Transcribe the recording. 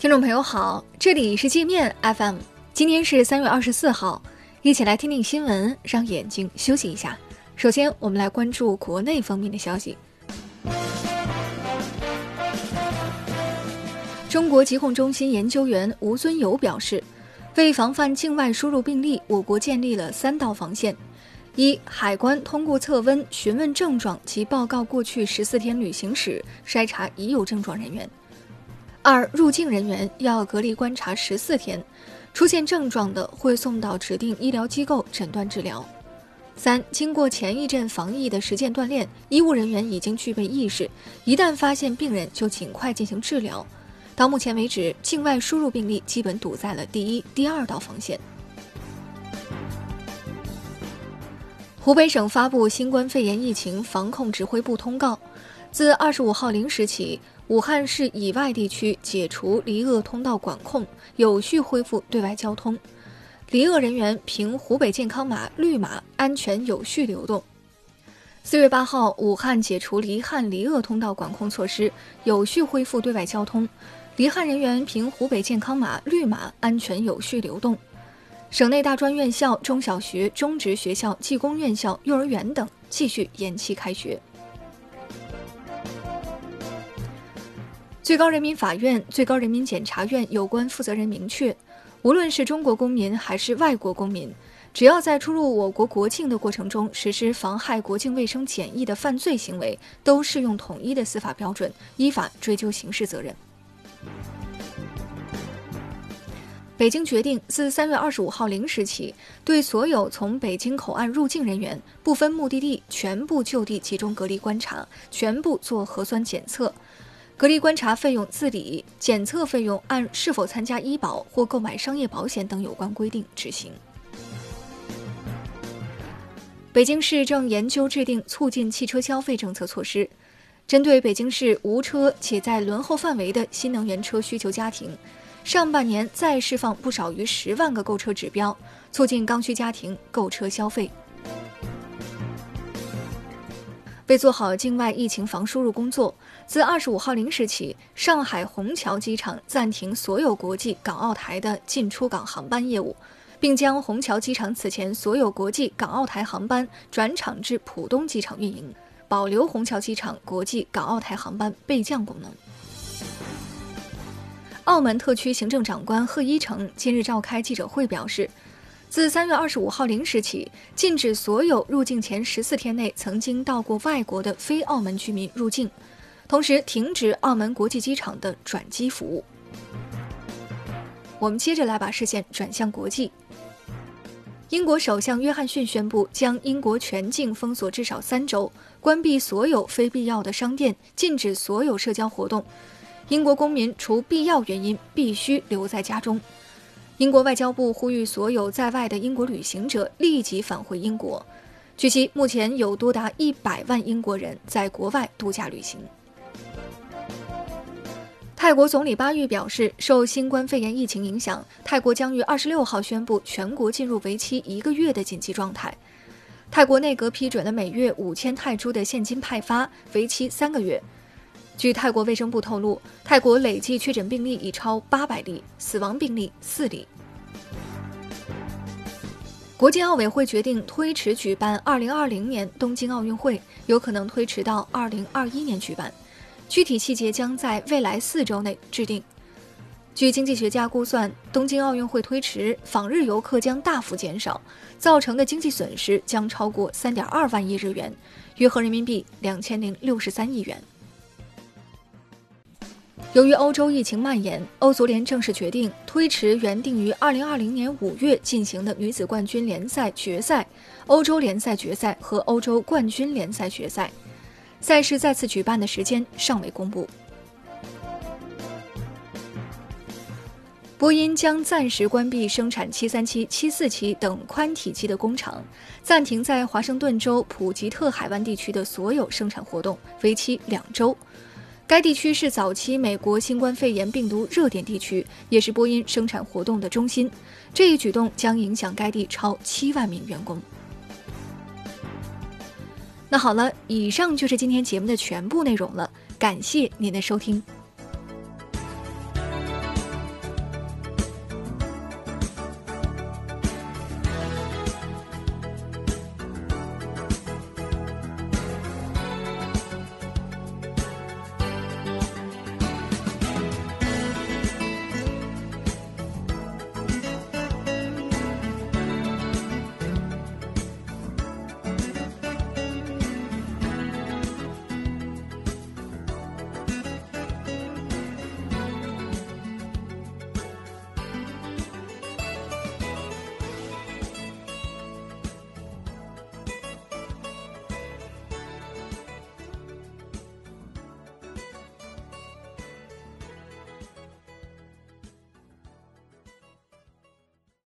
听众朋友好，这里是界面 FM，今天是三月二十四号，一起来听听新闻，让眼睛休息一下。首先，我们来关注国内方面的消息。中国疾控中心研究员吴尊友表示，为防范境外输入病例，我国建立了三道防线：一、海关通过测温、询问症状及报告过去十四天旅行史，筛查已有症状人员。二、入境人员要隔离观察十四天，出现症状的会送到指定医疗机构诊断治疗。三、经过前一阵防疫的实践锻炼，医务人员已经具备意识，一旦发现病人就尽快进行治疗。到目前为止，境外输入病例基本堵在了第一、第二道防线。湖北省发布新冠肺炎疫情防控指挥部通告，自二十五号零时起。武汉市以外地区解除离鄂通道管控，有序恢复对外交通。离鄂人员凭湖北健康码绿码安全有序流动。四月八号，武汉解除离汉离鄂通道管控措施，有序恢复对外交通。离汉人员凭湖北健康码绿码安全有序流动。省内大专院校、中小学、中职学校、技工院校、幼儿园等继续延期开学。最高人民法院、最高人民检察院有关负责人明确，无论是中国公民还是外国公民，只要在出入我国国境的过程中实施妨害国境卫生检疫的犯罪行为，都适用统一的司法标准，依法追究刑事责任。北京决定自三月二十五号零时起，对所有从北京口岸入境人员，不分目的地，全部就地集中隔离观察，全部做核酸检测。隔离观察费用自理，检测费用按是否参加医保或购买商业保险等有关规定执行。北京市正研究制定促进汽车消费政策措施，针对北京市无车且在轮候范围的新能源车需求家庭，上半年再释放不少于十万个购车指标，促进刚需家庭购车消费。为做好境外疫情防输入工作，自二十五号零时起，上海虹桥机场暂停所有国际港澳台的进出港航班业务，并将虹桥机场此前所有国际港澳台航班转场至浦东机场运营，保留虹桥机场国际港澳台航班备降功能。澳门特区行政长官贺一诚今日召开记者会表示。自三月二十五号零时起，禁止所有入境前十四天内曾经到过外国的非澳门居民入境，同时停止澳门国际机场的转机服务。我们接着来把视线转向国际。英国首相约翰逊宣布将英国全境封锁至少三周，关闭所有非必要的商店，禁止所有社交活动。英国公民除必要原因必须留在家中。英国外交部呼吁所有在外的英国旅行者立即返回英国。据悉，目前有多达一百万英国人在国外度假旅行。泰国总理巴育表示，受新冠肺炎疫情影响，泰国将于二十六号宣布全国进入为期一个月的紧急状态。泰国内阁批准了每月五千泰铢的现金派发，为期三个月。据泰国卫生部透露，泰国累计确诊病例已超八百例，死亡病例四例。国际奥委会决定推迟举办2020年东京奥运会，有可能推迟到2021年举办，具体细节将在未来四周内制定。据经济学家估算，东京奥运会推迟，访日游客将大幅减少，造成的经济损失将超过3.2万亿日元，约合人民币2063亿元。由于欧洲疫情蔓延，欧足联正式决定推迟原定于二零二零年五月进行的女子冠军联赛决赛、欧洲联赛决赛和欧洲冠军联赛决赛赛事再次举办的时间尚未公布。波音将暂时关闭生产七三七、七四七等宽体机的工厂，暂停在华盛顿州普吉特海湾地区的所有生产活动，为期两周。该地区是早期美国新冠肺炎病毒热点地区，也是波音生产活动的中心。这一举动将影响该地超七万名员工。那好了，以上就是今天节目的全部内容了，感谢您的收听。